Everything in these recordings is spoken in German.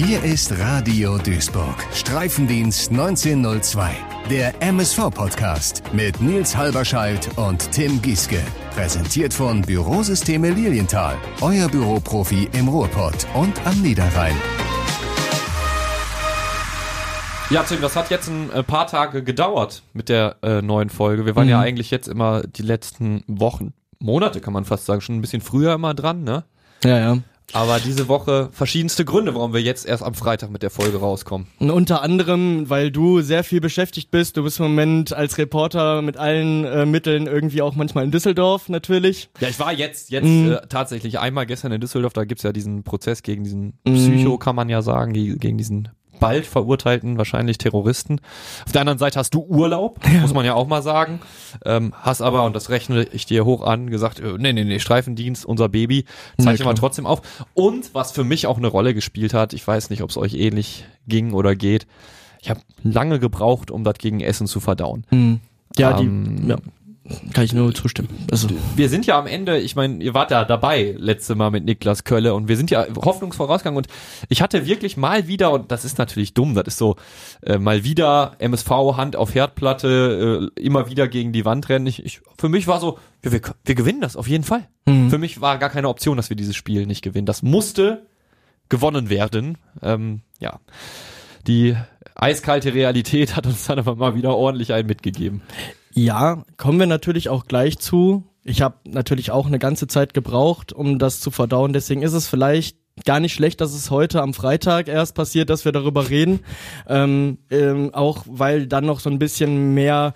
Hier ist Radio Duisburg, Streifendienst 1902, der MSV-Podcast mit Nils Halberscheidt und Tim Gieske. Präsentiert von Bürosysteme Lilienthal, euer Büroprofi im Ruhrpott und am Niederrhein. Ja, Tim, das hat jetzt ein äh, paar Tage gedauert mit der äh, neuen Folge. Wir waren Mhm. ja eigentlich jetzt immer die letzten Wochen, Monate kann man fast sagen, schon ein bisschen früher immer dran, ne? Ja, ja. Aber diese Woche verschiedenste Gründe, warum wir jetzt erst am Freitag mit der Folge rauskommen. Und unter anderem, weil du sehr viel beschäftigt bist. Du bist im Moment als Reporter mit allen äh, Mitteln irgendwie auch manchmal in Düsseldorf natürlich. Ja, ich war jetzt, jetzt Mhm. äh, tatsächlich einmal gestern in Düsseldorf, da gibt's ja diesen Prozess gegen diesen Mhm. Psycho, kann man ja sagen, ge- gegen diesen bald verurteilten, wahrscheinlich Terroristen. Auf der anderen Seite hast du Urlaub, muss man ja auch mal sagen. Ähm, hast aber, und das rechne ich dir hoch an, gesagt, äh, nee, nee, nee, Streifendienst, unser Baby, zeichne klar. mal trotzdem auf. Und was für mich auch eine Rolle gespielt hat, ich weiß nicht, ob es euch ähnlich ging oder geht, ich habe lange gebraucht, um das gegen Essen zu verdauen. Ja, die, Ähm, ja, kann ich nur zustimmen. Also, wir sind ja am Ende, ich meine, ihr wart ja dabei letzte Mal mit Niklas Kölle und wir sind ja hoffnungsvoll rausgegangen und ich hatte wirklich mal wieder, und das ist natürlich dumm, das ist so, äh, mal wieder MSV Hand auf Herdplatte, äh, immer wieder gegen die Wand rennen. Ich, ich, für mich war so, wir, wir, wir gewinnen das auf jeden Fall. Mhm. Für mich war gar keine Option, dass wir dieses Spiel nicht gewinnen. Das musste gewonnen werden. Ähm, ja, die eiskalte Realität hat uns dann aber mal wieder ordentlich einen mitgegeben. Ja, kommen wir natürlich auch gleich zu. Ich habe natürlich auch eine ganze Zeit gebraucht, um das zu verdauen. Deswegen ist es vielleicht gar nicht schlecht, dass es heute am Freitag erst passiert, dass wir darüber reden. Ähm, ähm, auch weil dann noch so ein bisschen mehr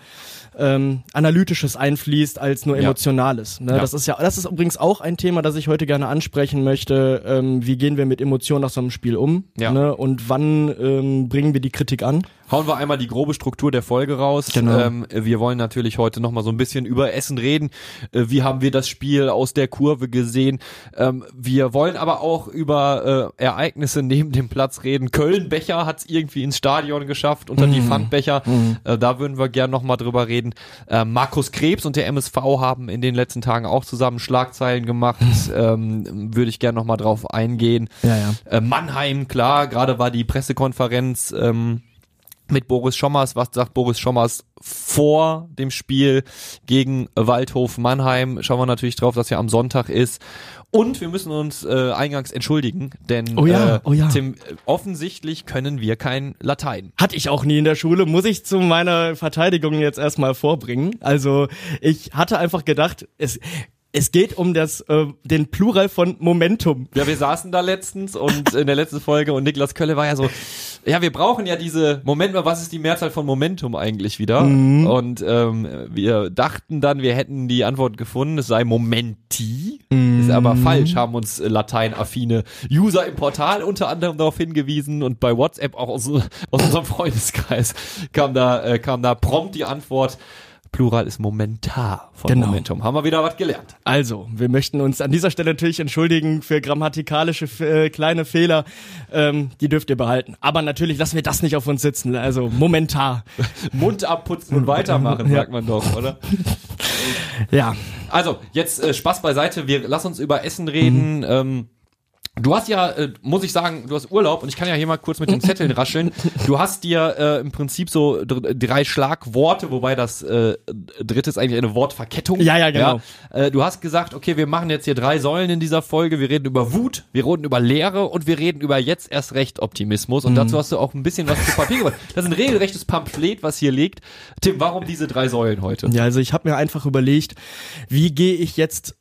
ähm, Analytisches einfließt als nur. Emotionales. Ne? Ja. Das ist ja, das ist übrigens auch ein Thema, das ich heute gerne ansprechen möchte. Ähm, wie gehen wir mit Emotionen nach so einem Spiel um? Ja. Ne? Und wann ähm, bringen wir die Kritik an? Hauen wir einmal die grobe Struktur der Folge raus. Genau. Ähm, wir wollen natürlich heute noch mal so ein bisschen über Essen reden. Äh, wie haben wir das Spiel aus der Kurve gesehen? Ähm, wir wollen aber auch über äh, Ereignisse neben dem Platz reden. Köln-Becher hat es irgendwie ins Stadion geschafft, unter die Pfandbecher. Äh, da würden wir gern noch mal drüber reden. Äh, Markus Krebs und der MSV haben in den letzten Tagen auch zusammen Schlagzeilen gemacht. ähm, würde ich gern noch mal drauf eingehen. Ja, ja. Äh, Mannheim, klar, gerade war die Pressekonferenz ähm, mit Boris Schommers. Was sagt Boris Schommers vor dem Spiel gegen Waldhof Mannheim? Schauen wir natürlich drauf, dass ja am Sonntag ist. Und wir müssen uns äh, eingangs entschuldigen, denn Oh ja, äh, oh ja. Tim, äh, offensichtlich können wir kein Latein. Hatte ich auch nie in der Schule, muss ich zu meiner Verteidigung jetzt erstmal vorbringen. Also ich hatte einfach gedacht, es, es geht um das, äh, den Plural von Momentum. Ja, wir saßen da letztens und in der letzten Folge und Niklas Kölle war ja so, ja, wir brauchen ja diese, Moment mal, was ist die Mehrzahl von Momentum eigentlich wieder? Und ähm, wir dachten dann, wir hätten die Antwort gefunden, es sei Momenti. Ist aber falsch, haben uns lateinaffine User im Portal unter anderem darauf hingewiesen und bei WhatsApp auch aus, aus unserem Freundeskreis kam da, äh, kam da prompt die Antwort, Plural ist momentar von Genau. Momentum. Haben wir wieder was gelernt. Also, wir möchten uns an dieser Stelle natürlich entschuldigen für grammatikalische äh, kleine Fehler. Ähm, die dürft ihr behalten. Aber natürlich lassen wir das nicht auf uns sitzen. Also momentan. Mund abputzen und weitermachen, Ja. sagt man doch, oder? Ja. Also, jetzt äh, Spaß beiseite, wir lass uns über Essen reden. Ähm, du hast ja, äh, muss ich sagen, du hast Urlaub und ich kann ja hier mal kurz mit den Zetteln rascheln. Du hast dir äh, im Prinzip so dr drei Schlagworte, wobei das äh, dritte ist eigentlich eine Wortverkettung. Ja, ja, genau. Äh, du hast gesagt, okay, wir machen jetzt hier drei Säulen in dieser Folge. Wir reden über Wut, wir reden über Leere und wir reden über jetzt erst recht Optimismus. Mhm. Und dazu hast du auch ein bisschen was zu Papier gemacht. Das ist ein regelrechtes Pamphlet, was hier liegt. Tim, warum diese drei Säulen heute? Ja, also ich habe mir einfach überlegt, wie gehe ich jetzt,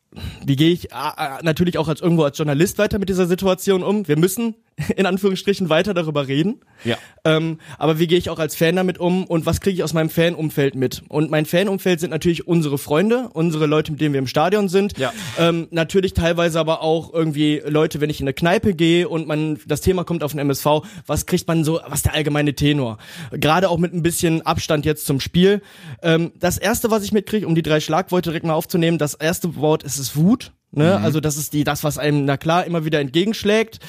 wie gehe ich äh, äh, natürlich auch als irgendwo als Journalist weiter mit dieser Situation um? Wir müssen in Anführungsstrichen weiter darüber reden. Ja. Ähm, aber wie gehe ich auch als Fan damit um und was kriege ich aus meinem Fanumfeld mit? Und mein Fanumfeld sind natürlich unsere Freunde, unsere Leute, mit denen wir im Stadion sind. Ja. Ähm, natürlich teilweise aber auch irgendwie Leute, wenn ich in eine Kneipe gehe und man das Thema kommt auf den MSV, was kriegt man so, was ist der allgemeine Tenor? Gerade auch mit ein bisschen Abstand jetzt zum Spiel. Ähm, das erste, was ich mitkriege, um die drei Schlagworte direkt mal aufzunehmen, das erste Wort ist es Wut. Ne? Also das ist die, das, was einem, na klar, immer wieder entgegenschlägt.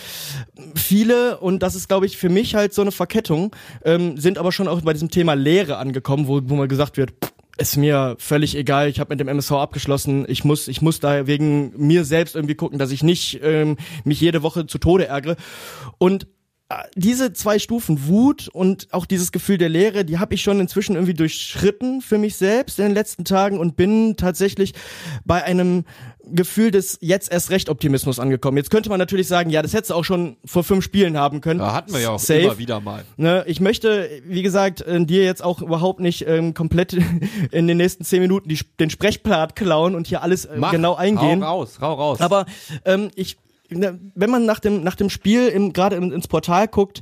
Viele, und das ist, glaube ich, für mich halt so eine Verkettung, ähm, sind aber schon auch bei diesem Thema Lehre angekommen, wo, wo mal gesagt wird, pff, ist mir völlig egal, ich habe mit dem MSV abgeschlossen, ich muss, ich muss da wegen mir selbst irgendwie gucken, dass ich nicht ähm, mich jede Woche zu Tode ärgere. Und diese zwei Stufen Wut und auch dieses Gefühl der Leere, die habe ich schon inzwischen irgendwie durchschritten für mich selbst in den letzten Tagen und bin tatsächlich bei einem Gefühl des jetzt erst recht Optimismus angekommen. Jetzt könnte man natürlich sagen, ja, das hättest du auch schon vor fünf Spielen haben können. Da hatten wir ja auch Safe. immer wieder mal. Ne, ich möchte, wie gesagt, äh, dir jetzt auch überhaupt nicht ähm, komplett in den nächsten zehn Minuten die, den Sprechplat klauen und hier alles äh, Mach, genau eingehen. Rau raus, rau raus. Aber ähm, ich, wenn man nach dem nach dem Spiel im, gerade ins Portal guckt,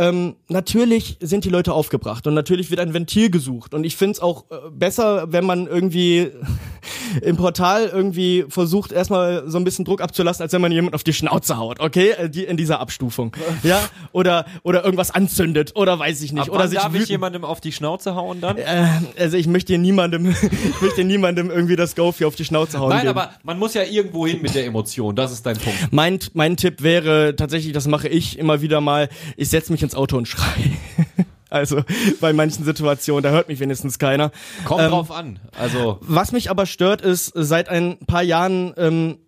ähm, natürlich sind die Leute aufgebracht und natürlich wird ein Ventil gesucht und ich finde es auch äh, besser, wenn man irgendwie im Portal irgendwie versucht erstmal so ein bisschen Druck abzulassen, als wenn man jemand auf die Schnauze haut, okay, Äh, die in dieser Abstufung, ja, oder oder irgendwas anzündet oder weiß ich nicht, Ab oder sich darf ich jemandem auf die Schnauze hauen dann? äh, also ich möchte hier niemandem, ich möchte niemandem irgendwie das Go für auf die Schnauze hauen. Nein, geben. aber man muss ja irgendwo hin mit der Emotion. Das ist dein Punkt. Mein, mein Tipp wäre tatsächlich, das mache ich immer wieder mal, ich setze mich ins Auto und schrei. Also bei manchen Situationen, da hört mich wenigstens keiner. Kommt Ähm, drauf an. Also Was mich aber stört, ist, seit ein paar Jahren ähm,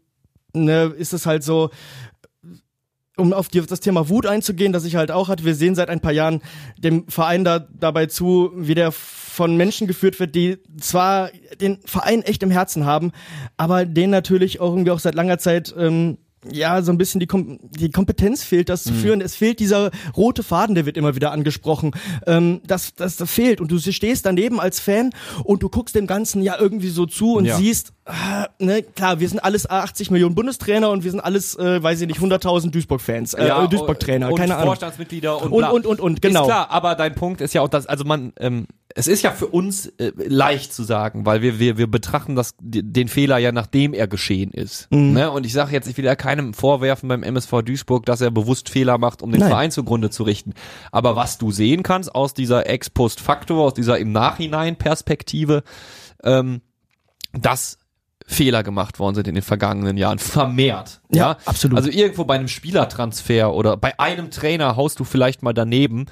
ne, ist es halt so, um auf das Thema Wut einzugehen, das ich halt auch hatte, wir sehen seit ein paar Jahren dem Verein da dabei zu, wie der von Menschen geführt wird, die zwar den Verein echt im Herzen haben, aber denen natürlich auch irgendwie auch seit langer Zeit ähm, ja, so ein bisschen die, Kom die Kompetenz fehlt, das zu führen. Es fehlt dieser rote Faden, der wird immer wieder angesprochen. Ähm, das, das, das fehlt. Und du stehst daneben als Fan und du guckst dem Ganzen ja irgendwie so zu und Ja. siehst, ah, ne, klar, wir sind alles 80 Millionen Bundestrainer und wir sind alles, äh, weiß ich nicht, 100.000 Duisburg-Fans, äh, ja, Duisburg-Trainer, und keine Ahnung. Vorstandsmitglieder und Und, und, und, und, genau. Ist klar, aber dein Punkt ist ja auch, dass, also man, ähm, es ist ja für uns äh, leicht zu sagen, weil wir, wir, wir betrachten das, den Fehler ja nachdem er geschehen ist. Mhm. Ne? Und ich sage jetzt, ich will ja keinem vorwerfen beim MSV Duisburg, dass er bewusst Fehler macht, um den Nein. Verein zugrunde zu richten. Aber was du sehen kannst aus dieser Ex-Post-Faktor, aus dieser im Nachhinein-Perspektive, ähm, dass Fehler gemacht worden sind in den vergangenen Jahren, vermehrt. Ja, absolut. Also irgendwo bei einem Spielertransfer oder bei einem Trainer haust du vielleicht mal daneben.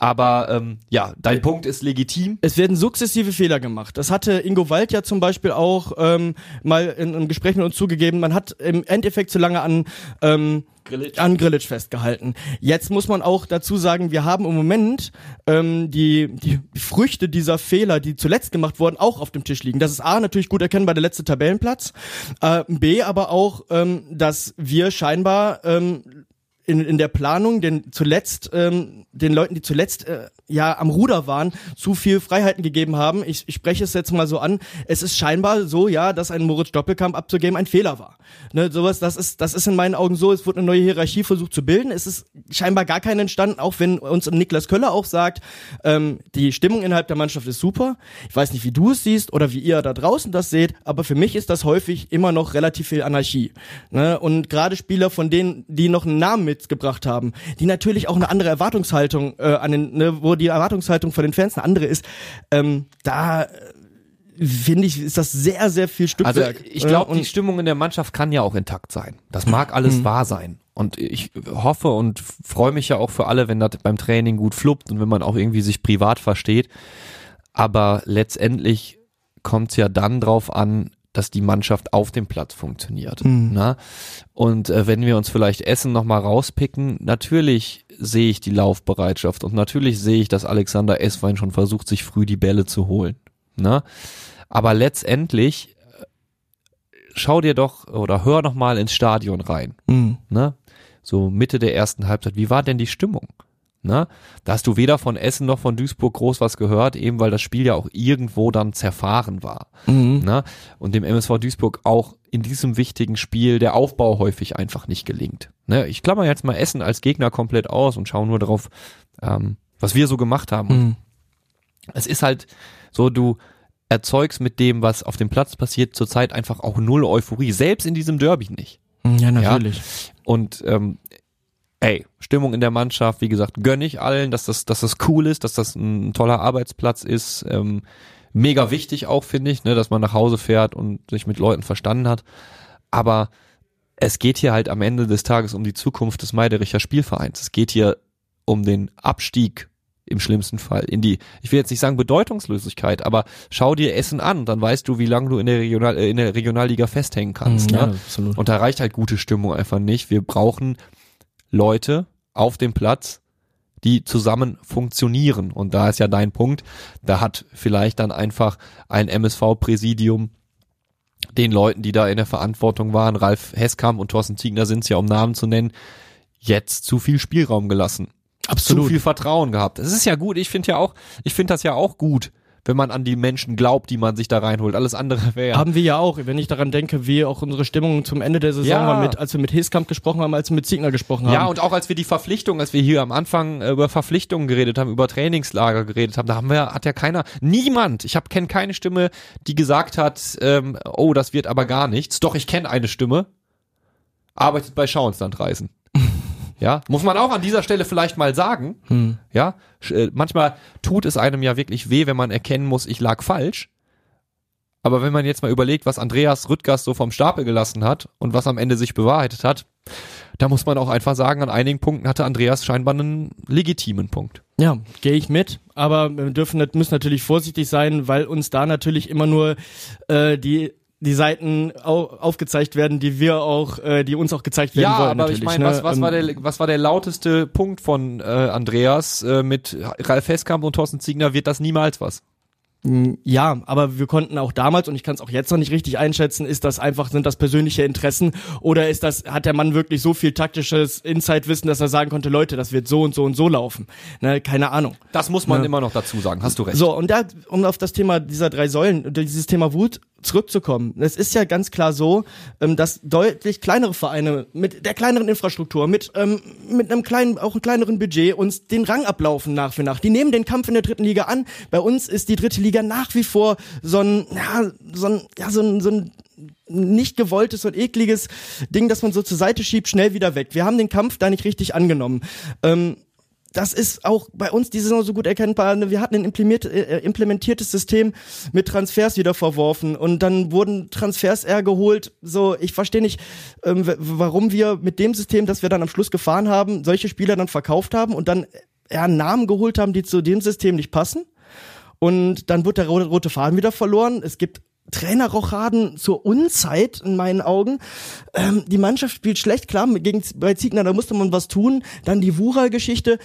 Aber ähm, ja, dein Punkt ist legitim. Es werden sukzessive Fehler gemacht. Das hatte Ingo Wald ja zum Beispiel auch ähm, mal in einem Gespräch mit uns zugegeben. Man hat im Endeffekt zu lange an ähm, Grillitsch. an Grillitsch festgehalten. Jetzt muss man auch dazu sagen, wir haben im Moment ähm, die, die Früchte dieser Fehler, die zuletzt gemacht wurden, auch auf dem Tisch liegen. Das ist A, natürlich gut erkennbar der letzte Tabellenplatz. Äh, B, aber auch, ähm, dass wir scheinbar ähm, in, in der Planung den zuletzt ähm, den Leuten, die zuletzt äh, ja am Ruder waren, zu viel Freiheiten gegeben haben. Ich, ich spreche es jetzt mal so an. Es ist scheinbar so, ja, dass ein Moritz Doppelkamp abzugeben ein Fehler war. Ne, sowas, das ist das ist in meinen Augen so. Es wurde eine neue Hierarchie versucht zu bilden. Es ist scheinbar gar keine entstanden, auch wenn uns Niklas Köller auch sagt, ähm, die Stimmung innerhalb der Mannschaft ist super. Ich weiß nicht, wie du es siehst oder wie ihr da draußen das seht, aber für mich ist das häufig immer noch relativ viel Anarchie. Ne? Und gerade Spieler von denen, die noch einen Namen mitgebracht haben, die natürlich auch eine andere Erwartungshaltung äh, an den, ne, wo die Erwartungshaltung von den Fans eine andere ist, ähm, da äh, finde ich, ist das sehr, sehr viel Also Stückwerk. ich glaube, Äh, die Stimmung in der Mannschaft kann ja auch intakt sein. Das mag alles wahr sein. Und ich hoffe und freue mich ja auch für alle, wenn das beim Training gut fluppt und wenn man auch irgendwie sich privat versteht. Aber letztendlich kommt es ja dann drauf an, dass die Mannschaft auf dem Platz funktioniert. Na? Und äh, wenn wir uns vielleicht Essen nochmal rauspicken, natürlich sehe ich die Laufbereitschaft und natürlich sehe ich, dass Alexander Esswein schon versucht, sich früh die Bälle zu holen. Na? Aber letztendlich äh, schau dir doch oder hör noch mal ins Stadion rein, Mhm. ne? So Mitte der ersten Halbzeit. Wie war denn die Stimmung? Ne? Da hast du weder von Essen noch von Duisburg groß was gehört, eben weil das Spiel ja auch irgendwo dann zerfahren war. Mhm. Ne? Und dem MSV Duisburg auch in diesem wichtigen Spiel der Aufbau häufig einfach nicht gelingt. Ne? Ich klammer jetzt mal Essen als Gegner komplett aus und schaue nur darauf, ähm, was wir so gemacht haben. Mhm. es ist halt so, du erzeugst mit dem, was auf dem Platz passiert, zurzeit einfach auch null Euphorie. Selbst in diesem Derby nicht. Ja, natürlich. Und ähm, ey, Stimmung in der Mannschaft, wie gesagt, gönn ich allen, dass das, dass das cool ist, dass das ein toller Arbeitsplatz ist. Ähm, mega wichtig auch, finde ich, ne, dass man nach Hause fährt und sich mit Leuten verstanden hat. Aber es geht hier halt am Ende des Tages um die Zukunft des Meidericher Spielvereins. Es geht hier um den Abstieg im schlimmsten Fall in die, ich will jetzt nicht sagen Bedeutungslosigkeit, aber schau dir Essen an, dann weißt du, wie lange du in der, Regional, äh, in der Regionalliga festhängen kannst. Mhm, ja, ne? absolut. Und da reicht halt gute Stimmung einfach nicht. Wir brauchen Leute, auf dem Platz, die zusammen funktionieren. Und da ist ja dein Punkt. Da hat vielleicht dann einfach ein MSV-Präsidium den Leuten, die da in der Verantwortung waren, Ralf Heskamp und Thorsten Ziegner sind es ja, um Namen zu nennen, jetzt zu viel Spielraum gelassen. Absolut. Zu viel Vertrauen gehabt. Es ist ja gut. Ich finde ja auch, ich finde das ja auch gut, wenn man an die Menschen glaubt, die man sich da reinholt. Alles andere wäre. Haben wir ja auch, wenn ich daran denke, wie auch unsere Stimmung zum Ende der Saison Ja. war, mit, als wir mit Heskamp gesprochen haben, als wir mit Ziegner gesprochen haben. Ja, und auch als wir die Verpflichtung, als wir hier am Anfang äh, über Verpflichtungen geredet haben, über Trainingslager geredet haben, da haben wir, hat ja keiner, niemand, ich habe kenne keine Stimme, die gesagt hat, ähm, oh, das wird aber gar nichts. Doch, ich kenne eine Stimme, arbeitet bei Schauenslandreisen. Ja, muss man auch an dieser Stelle vielleicht mal sagen. Hm. Ja, äh, manchmal tut es einem ja wirklich weh, wenn man erkennen muss, ich lag falsch. Aber wenn man jetzt mal überlegt, was Andreas Rüttgers so vom Stapel gelassen hat und was am Ende sich bewahrheitet hat, da muss man auch einfach sagen, an einigen Punkten hatte Andreas scheinbar einen legitimen Punkt. Ja, gehe ich mit, aber wir dürfen müssen natürlich vorsichtig sein, weil uns da natürlich immer nur äh, die die Seiten au aufgezeigt werden, die wir auch, äh, die uns auch gezeigt werden Ja, wollen. aber natürlich, ich meine, ne? was, was, Ähm, war der, was war der lauteste Punkt von äh, Andreas äh, mit Ralf Heskamp und Thorsten Ziegner? Wird das niemals was? Mm, Ja, aber wir konnten auch damals und ich kann es auch jetzt noch nicht richtig einschätzen, ist das einfach sind das persönliche Interessen oder ist das hat der Mann wirklich so viel taktisches Insight-Wissen, dass er sagen konnte, Leute, das wird so und so und so laufen. Ne, keine Ahnung. Das muss man Ja. immer noch dazu sagen. Hast du recht. So, und da, um auf das Thema dieser drei Säulen, dieses Thema Wut zurückzukommen. Es ist ja ganz klar so, ähm, dass deutlich kleinere Vereine mit der kleineren Infrastruktur, mit, ähm, mit einem kleinen, auch einem kleineren Budget uns den Rang ablaufen nach für nach. Die nehmen den Kampf in der dritten Liga an. Bei uns ist die dritte Liga nach wie vor so ein, ja, so ein, ja, so ein, so ein nicht gewolltes und ekliges Ding, das man so zur Seite schiebt, schnell wieder weg. Wir haben den Kampf da nicht richtig angenommen. Ähm, das ist auch bei uns diese Saison so gut erkennbar. Ne, Wir hatten ein implementiert, äh, implementiertes System mit Transfers wieder verworfen und dann wurden Transfers eher geholt. So, ich verstehe nicht, ähm, warum wir mit dem System, das wir dann am Schluss gefahren haben, solche Spieler dann verkauft haben und dann eher Namen geholt haben, die zu dem System nicht passen. Und dann wurde der rote Faden wieder verloren. Es gibt Trainerrochaden zur Unzeit in meinen Augen. Ähm, die Mannschaft spielt schlecht, klar, gegen, bei Ziegner, da musste man was tun. Dann die Wura-Geschichte.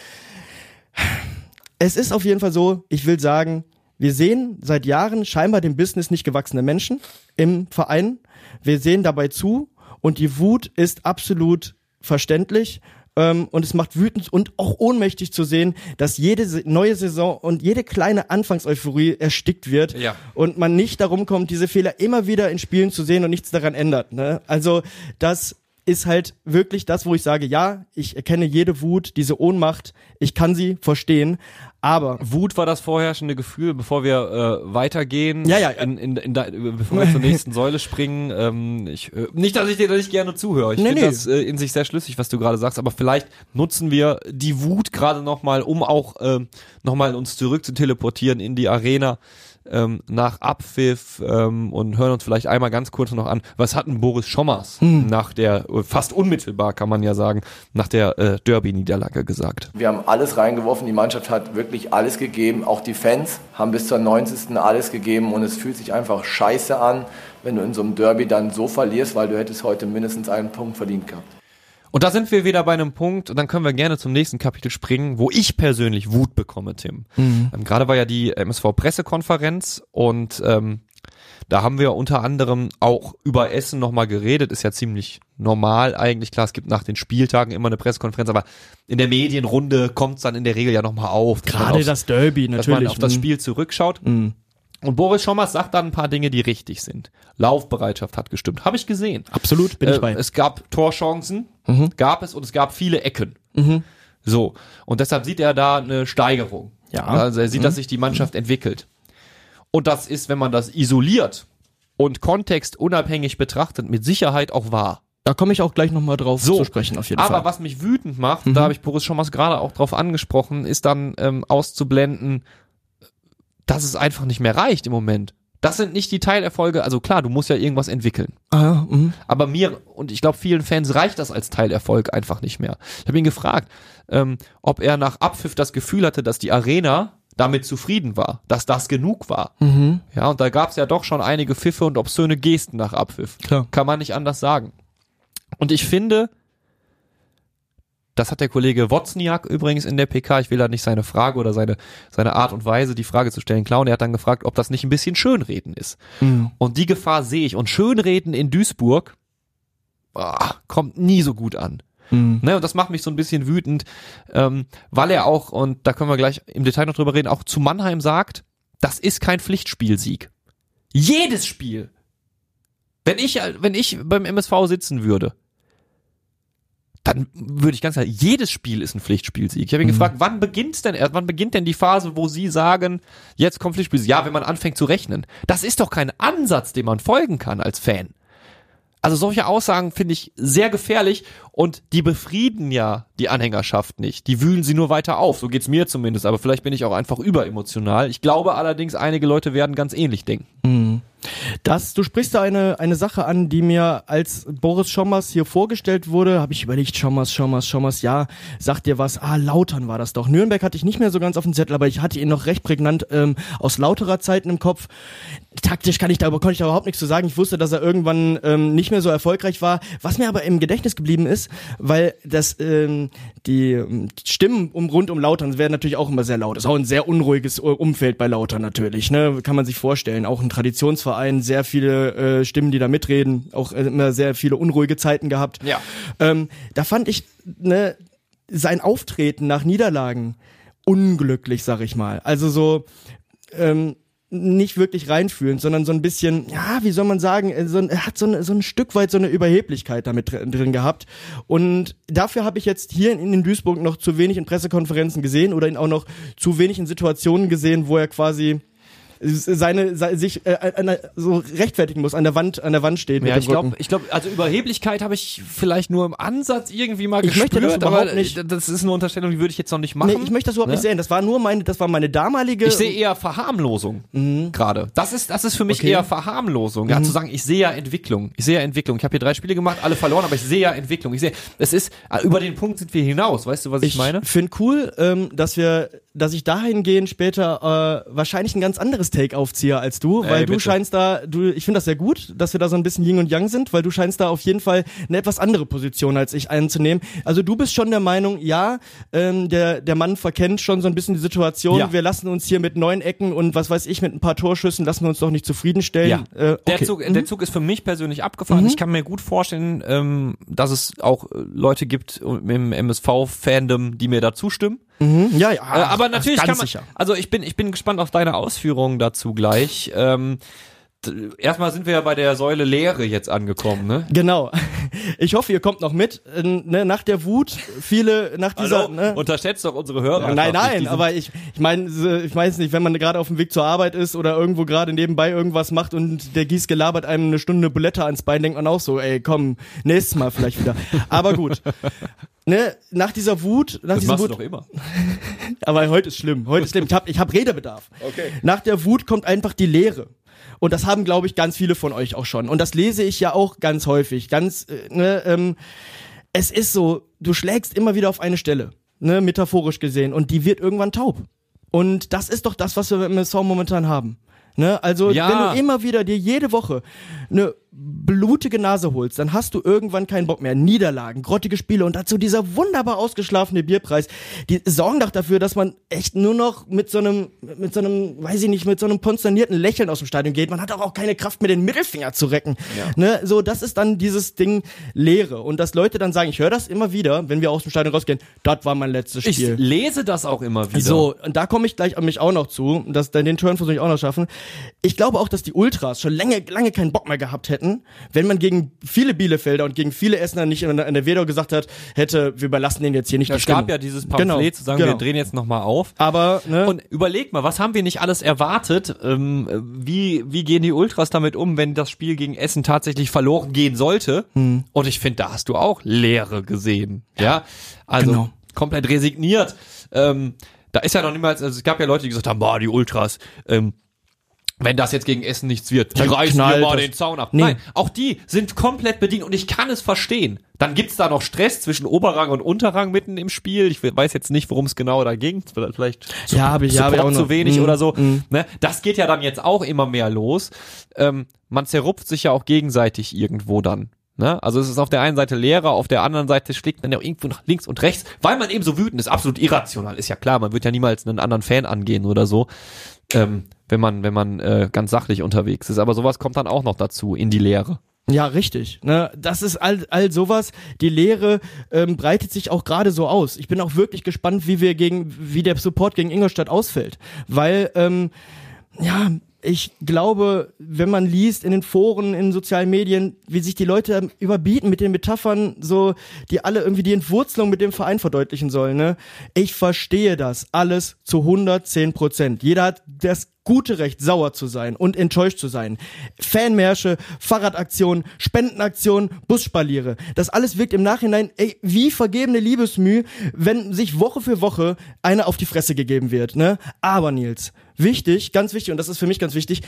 Es ist auf jeden Fall so, ich will sagen, wir sehen seit Jahren scheinbar dem Business nicht gewachsene Menschen im Verein. Wir sehen dabei zu und die Wut ist absolut verständlich. Ähm, und es macht wütend und auch ohnmächtig zu sehen, dass jede neue Saison und jede kleine Anfangseuphorie erstickt wird Ja. und man nicht darum kommt, diese Fehler immer wieder in Spielen zu sehen und nichts daran ändert. Ne? Also das ist halt wirklich das, wo ich sage, ja, ich erkenne jede Wut, diese Ohnmacht, ich kann sie verstehen, aber Wut war das vorherrschende Gefühl, bevor wir äh, weitergehen. Ja, ja, ja. In, in, in, da- bevor wir zur nächsten Säule springen. Ähm, ich, äh, nicht, dass ich dir da nicht gerne zuhöre. Ich Nee, finde nee. das äh, in sich sehr schlüssig, was du gerade sagst. Aber vielleicht nutzen wir die Wut gerade nochmal, um auch ähm, nochmal uns zurück zu teleportieren in die Arena ähm, nach Abpfiff ähm, und hören uns vielleicht einmal ganz kurz noch an, was hat denn Boris Schommers Hm. nach der, äh, fast unmittelbar kann man ja sagen, nach der äh, Derby-Niederlage gesagt. Wir haben alles reingeworfen, die Mannschaft hat wirklich alles gegeben, auch die Fans haben bis zur 90. alles gegeben und es fühlt sich einfach scheiße an, wenn du in so einem Derby dann so verlierst, weil du hättest heute mindestens einen Punkt verdient gehabt. Und da sind wir wieder bei einem Punkt, und dann können wir gerne zum nächsten Kapitel springen, wo ich persönlich Wut bekomme, Tim. Ähm, Gerade war ja die MSV-Pressekonferenz und ähm, da haben wir unter anderem auch über Essen nochmal geredet, ist ja ziemlich normal eigentlich. Klar, es gibt nach den Spieltagen immer eine Pressekonferenz, aber in der Medienrunde kommt es dann in der Regel ja nochmal auf. dass gerade aufs- das Derby dass natürlich. man auf das mm. Spiel zurückschaut. Und Boris Schommers sagt dann ein paar Dinge, die richtig sind. Laufbereitschaft hat gestimmt. Habe ich gesehen. Absolut, bin ich Äh, bei. Mhm. Es gab Torchancen, gab es und es gab viele Ecken. So. Und deshalb sieht er da eine Steigerung. Ja. Also er sieht, dass sich die Mannschaft entwickelt. Und das ist, wenn man das isoliert und kontextunabhängig betrachtet, mit Sicherheit auch wahr. Da komme ich auch gleich nochmal drauf So. zu sprechen, auf jeden Aber Fall. Mhm. was mich wütend macht, da habe ich Boris Schommers gerade auch drauf angesprochen, ist dann ähm, auszublenden, dass es einfach nicht mehr reicht im Moment. Das sind nicht die Teilerfolge. Also klar, du musst ja irgendwas entwickeln. Ah, mhm. Aber mir und ich glaube vielen Fans reicht das als Teilerfolg einfach nicht mehr. Ich habe ihn gefragt, ähm, ob er nach Abpfiff das Gefühl hatte, dass die Arena damit zufrieden war, dass das genug war. Mhm. Ja, und da gab es ja doch schon einige Pfiffe und obszöne Gesten nach Abpfiff. Klar. Kann man nicht anders sagen. Und ich finde, das hat der Kollege Wozniak übrigens in der PK, ich will da nicht seine Frage oder seine, seine Art und Weise, die Frage zu stellen, klauen. Er hat dann gefragt, ob das nicht ein bisschen Schönreden ist. Mhm. Und die Gefahr sehe ich. Und Schönreden in Duisburg boah, kommt nie so gut an. Mhm. Ne, und das macht mich so ein bisschen wütend, ähm, weil er auch, und da können wir gleich im Detail noch drüber reden, auch zu Mannheim sagt, das ist kein Pflichtspielsieg. Jedes Spiel. Wenn ich, wenn ich beim MSV sitzen würde, dann würde ich ganz klar, jedes Spiel ist ein Pflichtspielsieg. Ich habe ihn gefragt, wann beginnt's denn erst, wann beginnt denn die Phase, wo Sie sagen, jetzt kommt Pflichtspielsieg? Ja, wenn man anfängt zu rechnen. Das ist doch kein Ansatz, dem man folgen kann als Fan. Also solche Aussagen finde ich sehr gefährlich und die befrieden ja die Anhängerschaft nicht. Die wühlen sie nur weiter auf. So geht's mir zumindest. Aber vielleicht bin ich auch einfach überemotional. Ich glaube allerdings, einige Leute werden ganz ähnlich denken. Das, du sprichst da eine, eine Sache an, die mir als Boris Schommers hier vorgestellt wurde, habe ich überlegt, Schommers, Schommers, Schommers, ja, sagt dir was, ah, Lautern war das doch. Nürnberg hatte ich nicht mehr so ganz auf dem Zettel, aber ich hatte ihn noch recht prägnant ähm, aus lauterer Zeiten im Kopf. Taktisch kann ich da, konnte ich da überhaupt nichts zu sagen. Ich wusste, dass er irgendwann ähm, nicht mehr so erfolgreich war. Was mir aber im Gedächtnis geblieben ist, weil das ähm, die, ähm, Stimmen um rund um Lautern werden natürlich auch immer sehr laut. Ist auch ein sehr unruhiges äh, Umfeld bei Lautern natürlich, ne? Kann man sich vorstellen. Auch ein Traditionsverein, sehr viele äh, Stimmen, die da mitreden, auch äh, immer sehr viele unruhige Zeiten gehabt. Ja. Ähm, da fand ich ne, sein Auftreten nach Niederlagen unglücklich, sag ich mal. Also so ähm, nicht wirklich reinfühlen, sondern so ein bisschen, ja, wie soll man sagen, äh, so er hat so ein, so ein Stück weit so eine Überheblichkeit damit drin gehabt. Und dafür habe ich jetzt hier in, in Duisburg noch zu wenig in Pressekonferenzen gesehen oder ihn auch noch zu wenig in Situationen gesehen, wo er quasi seine, seine sich äh, an, so rechtfertigen muss, an der Wand, an der Wand steht. Ja, ich glaube, ich glaube, also Überheblichkeit habe ich vielleicht nur im Ansatz irgendwie mal Ich gespürt, möchte das überhaupt aber nicht. das ist eine Unterstellung, die würde ich jetzt noch nicht machen. Nee, ich möchte das überhaupt Ne? nicht sehen. Das war nur meine, das war meine damalige. Ich sehe eher Verharmlosung gerade. Das ist, das ist für mich Mhm. Okay. Mhm. eher Verharmlosung. Ja, zu sagen, ich sehe ja Entwicklung. Ich sehe ja Entwicklung. Ich habe hier drei Spiele gemacht, alle verloren, aber ich sehe ja Entwicklung. Ich sehe, es ist, äh, über den Punkt sind wir hinaus. Weißt du, was ich, ich meine? finde cool, ähm, dass wir, dass ich dahingehend später äh, wahrscheinlich ein ganz anderes Take aufziehe als du, weil Ey, du bitte. scheinst da, du, ich finde das sehr gut, dass wir da so ein bisschen Yin und Yang sind, weil du scheinst da auf jeden Fall eine etwas andere Position als ich einzunehmen. Also du bist schon der Meinung, ja, ähm, der der Mann verkennt schon so ein bisschen die Situation. Ja. Wir lassen uns hier mit neun Ecken und was weiß ich mit ein paar Torschüssen lassen wir uns doch nicht zufriedenstellen. Ja. Äh, okay. Der, Zug, der Zug ist für mich persönlich abgefahren. Ich kann mir gut vorstellen, ähm, dass es auch äh, Leute gibt im MSV-Fandom, die mir da zustimmen. Mhm. Ja, ja. Äh, aber natürlich ganz kann man, sicher. also ich bin, ich bin gespannt auf deine Ausführungen dazu gleich. Ähm, erstmal sind wir ja bei der Säule Lehre jetzt angekommen, ne? Genau. Ich hoffe, ihr kommt noch mit. Ne, nach der Wut, viele nach dieser. Ne, Unterschätzt doch unsere Hörer. nein, nein, aber ich, ich meine, ich weiß nicht, wenn man gerade auf dem Weg zur Arbeit ist oder irgendwo gerade nebenbei irgendwas macht und der Gieß gelabert einem eine Stunde Bulette ans Bein, denkt man auch so, ey, komm, nächstes Mal vielleicht wieder. Aber gut. Ne, nach dieser Wut, nach das dieser Wut, du doch immer. aber heute ist schlimm. Heute ist schlimm. Ich habe ich hab Redebedarf. Okay. Nach der Wut kommt einfach die Leere. Und das haben, glaube ich, ganz viele von euch auch schon. Und das lese ich ja auch ganz häufig. Ganz, äh, ne, ähm, es ist so, du schlägst immer wieder auf eine Stelle, ne, metaphorisch gesehen, und die wird irgendwann taub. Und das ist doch das, was wir im MSV momentan haben. Ne? Also, Ja. wenn du immer wieder dir jede Woche eine blutige Nase holst, dann hast du irgendwann keinen Bock mehr. Niederlagen, grottige Spiele und dazu dieser wunderbar ausgeschlafene Bierpreis, die sorgen doch dafür, dass man echt nur noch mit so einem, mit so einem, weiß ich nicht, mit so einem konsternierten Lächeln aus dem Stadion geht. Man hat doch auch keine Kraft mehr, den Mittelfinger zu recken. Ne? So, das ist dann dieses Ding Leere. Und dass Leute dann sagen, ich höre das immer wieder, wenn wir aus dem Stadion rausgehen, das war mein letztes Ich Spiel. lese das auch immer wieder. So, und da komme ich gleich an mich auch noch zu, dass den Turn versuche ich auch noch schaffen. Ich glaube auch, dass die Ultras schon lange, lange keinen Bock mehr gehabt hätten, wenn man gegen viele Bielefelder und gegen viele Essener nicht in der, Wedau gesagt hat, hätte, wir überlassen denen jetzt hier nicht Es die Stimmung. gab ja dieses Pamphlet Genau, zu sagen, genau. wir drehen jetzt nochmal auf. Aber, ne, Und überleg mal, was haben wir nicht alles erwartet? Ähm, wie, wie gehen die Ultras damit um, wenn das Spiel gegen Essen tatsächlich verloren gehen sollte? Hm. Und ich finde, da hast du auch Leere gesehen. Ja, also Genau. komplett resigniert. Ähm, da ist ja noch niemals, also es gab ja Leute, die gesagt haben, boah, die Ultras, ähm, wenn das jetzt gegen Essen nichts wird, die Dann reißen wir knallt mal den Zaun ab. Nee. Nein, auch die sind komplett bedient und ich kann es verstehen. Dann gibt's da noch Stress zwischen Oberrang und Unterrang mitten im Spiel. Ich weiß jetzt nicht, worum es genau da ging. Vielleicht zu, Ja, ich- ja, auch zu wenig Mhm, oder so. mhm. Ne? Das geht ja dann jetzt auch immer mehr los. Ähm, man zerrupft sich ja auch gegenseitig irgendwo dann. Ne? Also es ist auf der einen Seite Lehrer, auf der anderen Seite schlägt man ja irgendwo nach links und rechts, weil man eben so wütend ist, absolut irrational. Ist ja klar, man wird ja niemals einen anderen Fan angehen oder so, ähm, wenn man, wenn man äh, ganz sachlich unterwegs ist. Aber sowas kommt dann auch noch dazu in die Lehre. Ja, richtig. Ne, das ist all, all sowas. Die Lehre ähm, breitet sich auch gerade so aus. Ich bin auch wirklich gespannt, wie wir gegen, wie der Support gegen Ingolstadt ausfällt, weil ähm, ja, ich glaube, wenn man liest in den Foren, in sozialen Medien, wie sich die Leute überbieten mit den Metaphern, so, die alle irgendwie die Entwurzelung mit dem Verein verdeutlichen sollen, ne? Ich verstehe das alles zu 110 Prozent. Jeder hat das gute Recht, sauer zu sein und enttäuscht zu sein. Fanmärsche, Fahrradaktionen, Spendenaktionen, Busspaliere. Das alles wirkt im Nachhinein ey, wie vergebene Liebesmüh, wenn sich Woche für Woche eine auf die Fresse gegeben wird. Ne? Aber Nils, wichtig, ganz wichtig, und das ist für mich ganz wichtig,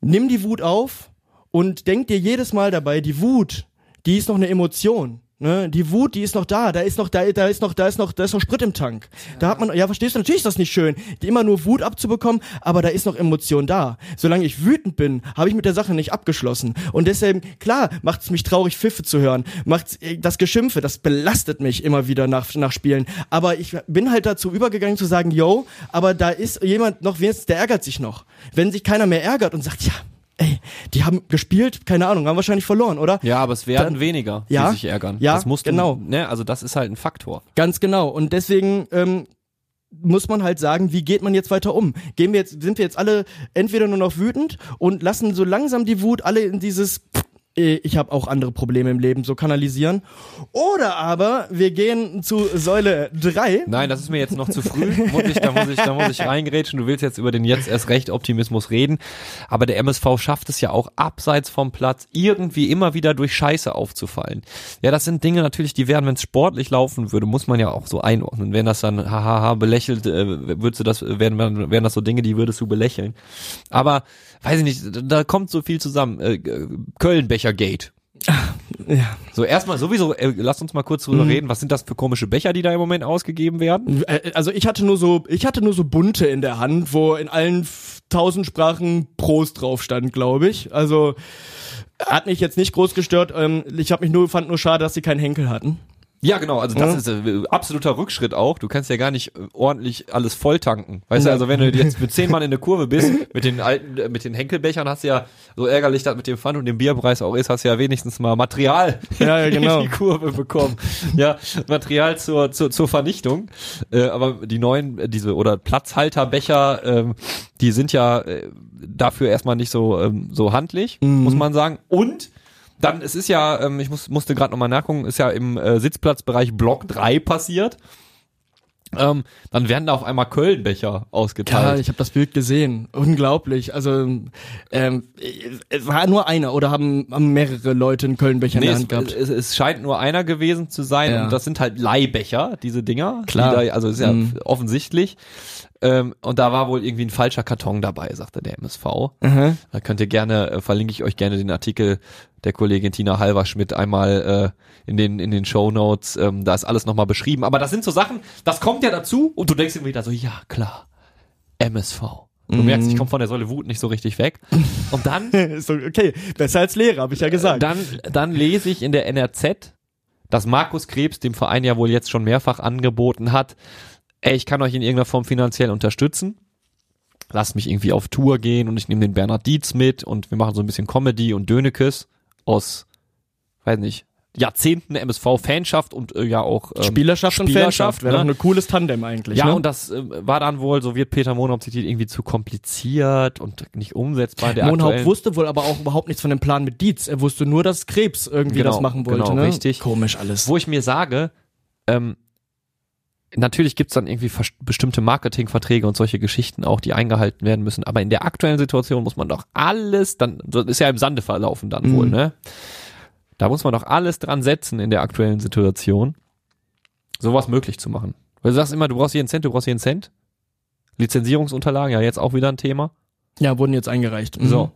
nimm die Wut auf und denk dir jedes Mal dabei, die Wut, die ist noch eine Emotion. Ne, die Wut, die ist noch da, da ist noch, da, da ist noch, da ist noch, da ist noch Sprit im Tank. Ja. Da hat man, ja, verstehst du, natürlich ist das nicht schön, die immer nur Wut abzubekommen, aber da ist noch Emotion da. Solange ich wütend bin, habe ich mit der Sache nicht abgeschlossen. Und deshalb, klar, macht es mich traurig, Pfiffe zu hören, macht äh, das Geschimpfe, das belastet mich immer wieder nach, nach Spielen. Aber ich bin halt dazu übergegangen zu sagen, yo, aber da ist jemand noch, wenigstens, der ärgert sich noch. Wenn sich keiner mehr ärgert und sagt, ja, ey, die haben gespielt, keine Ahnung, haben wahrscheinlich verloren, oder? Ja, aber es werden Dann, weniger, die ja, sich ärgern. Ja, das musst genau. Du, ne, also das ist halt ein Faktor. Ganz genau. Und deswegen ähm, muss man halt sagen, wie geht man jetzt weiter um? Gehen wir jetzt, sind wir jetzt alle entweder nur noch wütend und lassen so langsam die Wut alle in dieses ich habe auch andere Probleme im Leben, so kanalisieren. Oder aber wir gehen zu Säule 3. Nein, das ist mir jetzt noch zu früh. Muss ich, da, muss ich, da muss ich reingrätschen. Du willst jetzt über den jetzt erst recht Optimismus reden. Aber der MSV schafft es ja auch abseits vom Platz irgendwie immer wieder durch Scheiße aufzufallen. Ja, das sind Dinge natürlich, die wären, wenn es sportlich laufen würde, muss man ja auch so einordnen. Wenn das dann hahaha belächelt, äh, würdest du das, wären, wären das so Dinge, die würdest du belächeln. Aber weiß ich nicht, da kommt so viel zusammen. Äh, Kölnbecher Gate. Ja. So erstmal sowieso, äh, lass uns mal kurz drüber mhm. reden. Was sind das für komische Becher, die da im Moment ausgegeben werden? Äh, also ich hatte nur so, ich hatte nur so bunte in der Hand, wo in allen tausend Sprachen Prost drauf stand, glaube ich. Also hat mich jetzt nicht groß gestört. Ähm, ich habe mich nur fand nur schade, dass sie keinen Henkel hatten. Ja, genau, also das ist äh, absoluter Rückschritt auch. Du kannst ja gar nicht äh, ordentlich alles volltanken. Weißt du, also wenn du jetzt mit zehn Mann in der Kurve bist, mit den alten, äh, mit den Henkelbechern hast du ja, so ärgerlich das mit dem Pfand und dem Bierpreis auch ist, hast du ja wenigstens mal Material ja, ja, genau. in die Kurve bekommen. ja, Material zur, zur, zur Vernichtung. Äh, aber die neuen, äh, diese, oder Platzhalterbecher, ähm, die sind ja äh, dafür erstmal nicht so, ähm, so handlich, mhm. muss man sagen. Und dann, es ist ja, ähm, ich muss, musste gerade nochmal nachgucken, ist ja im äh, Sitzplatzbereich Block 3 passiert. Ähm, dann werden da auf einmal Kölnbecher ausgeteilt. Ja, ich habe das Bild gesehen. Unglaublich. Also ähm, es war nur einer oder haben, haben mehrere Leute einen Kölnbecher nee, in der Hand gehabt? Es, es, scheint nur einer gewesen zu sein ja. und das sind halt Leihbecher, diese Dinger. Klar. Die da, also ist ja mhm. offensichtlich. Ähm, und da war wohl irgendwie ein falscher Karton dabei, sagte der MSV. Mhm. Da könnt ihr gerne, äh, verlinke ich euch gerne den Artikel der Kollegin Tina Halverschmidt einmal äh, in den in den Show Notes. Ähm, da ist alles nochmal beschrieben. Aber das sind so Sachen, das kommt ja dazu und du denkst immer wieder so, ja klar, MSV. Du mhm. merkst, ich komme von der Säule Wut nicht so richtig weg. Und dann. okay, besser als Lehrer, habe ich ja gesagt. Dann, dann lese ich in der NRZ, dass Markus Krebs dem Verein ja wohl jetzt schon mehrfach angeboten hat, ey, ich kann euch in irgendeiner Form finanziell unterstützen. Lasst mich irgendwie auf Tour gehen und ich nehme den Bernhard Dietz mit und wir machen so ein bisschen Comedy und Dönekes aus, weiß nicht, Jahrzehnten MSV-Fanschaft und äh, ja auch ähm, Spielerschaft, und Fanschaft. Wäre ne? doch ein cooles Tandem eigentlich. Ja, ne? und das äh, war dann wohl, so wird Peter Monhaupt zitiert, irgendwie zu kompliziert und nicht umsetzbar. Der Monhaupt wusste wohl aber auch überhaupt nichts von dem Plan mit Dietz. Er wusste nur, dass Krebs irgendwie genau, das machen wollte. Genau, ne? richtig. Komisch alles. Wo ich mir sage, ähm, natürlich gibt's dann irgendwie bestimmte Marketingverträge und solche Geschichten auch, die eingehalten werden müssen. Aber in der aktuellen Situation muss man doch alles, dann das ist ja im Sande verlaufen dann mhm. wohl, ne? Da muss man doch alles dran setzen in der aktuellen Situation, sowas möglich zu machen. Weil du sagst immer, du brauchst hier einen Cent, du brauchst hier einen Cent. Lizenzierungsunterlagen, ja jetzt auch wieder ein Thema. Ja, wurden jetzt eingereicht. Mhm. So.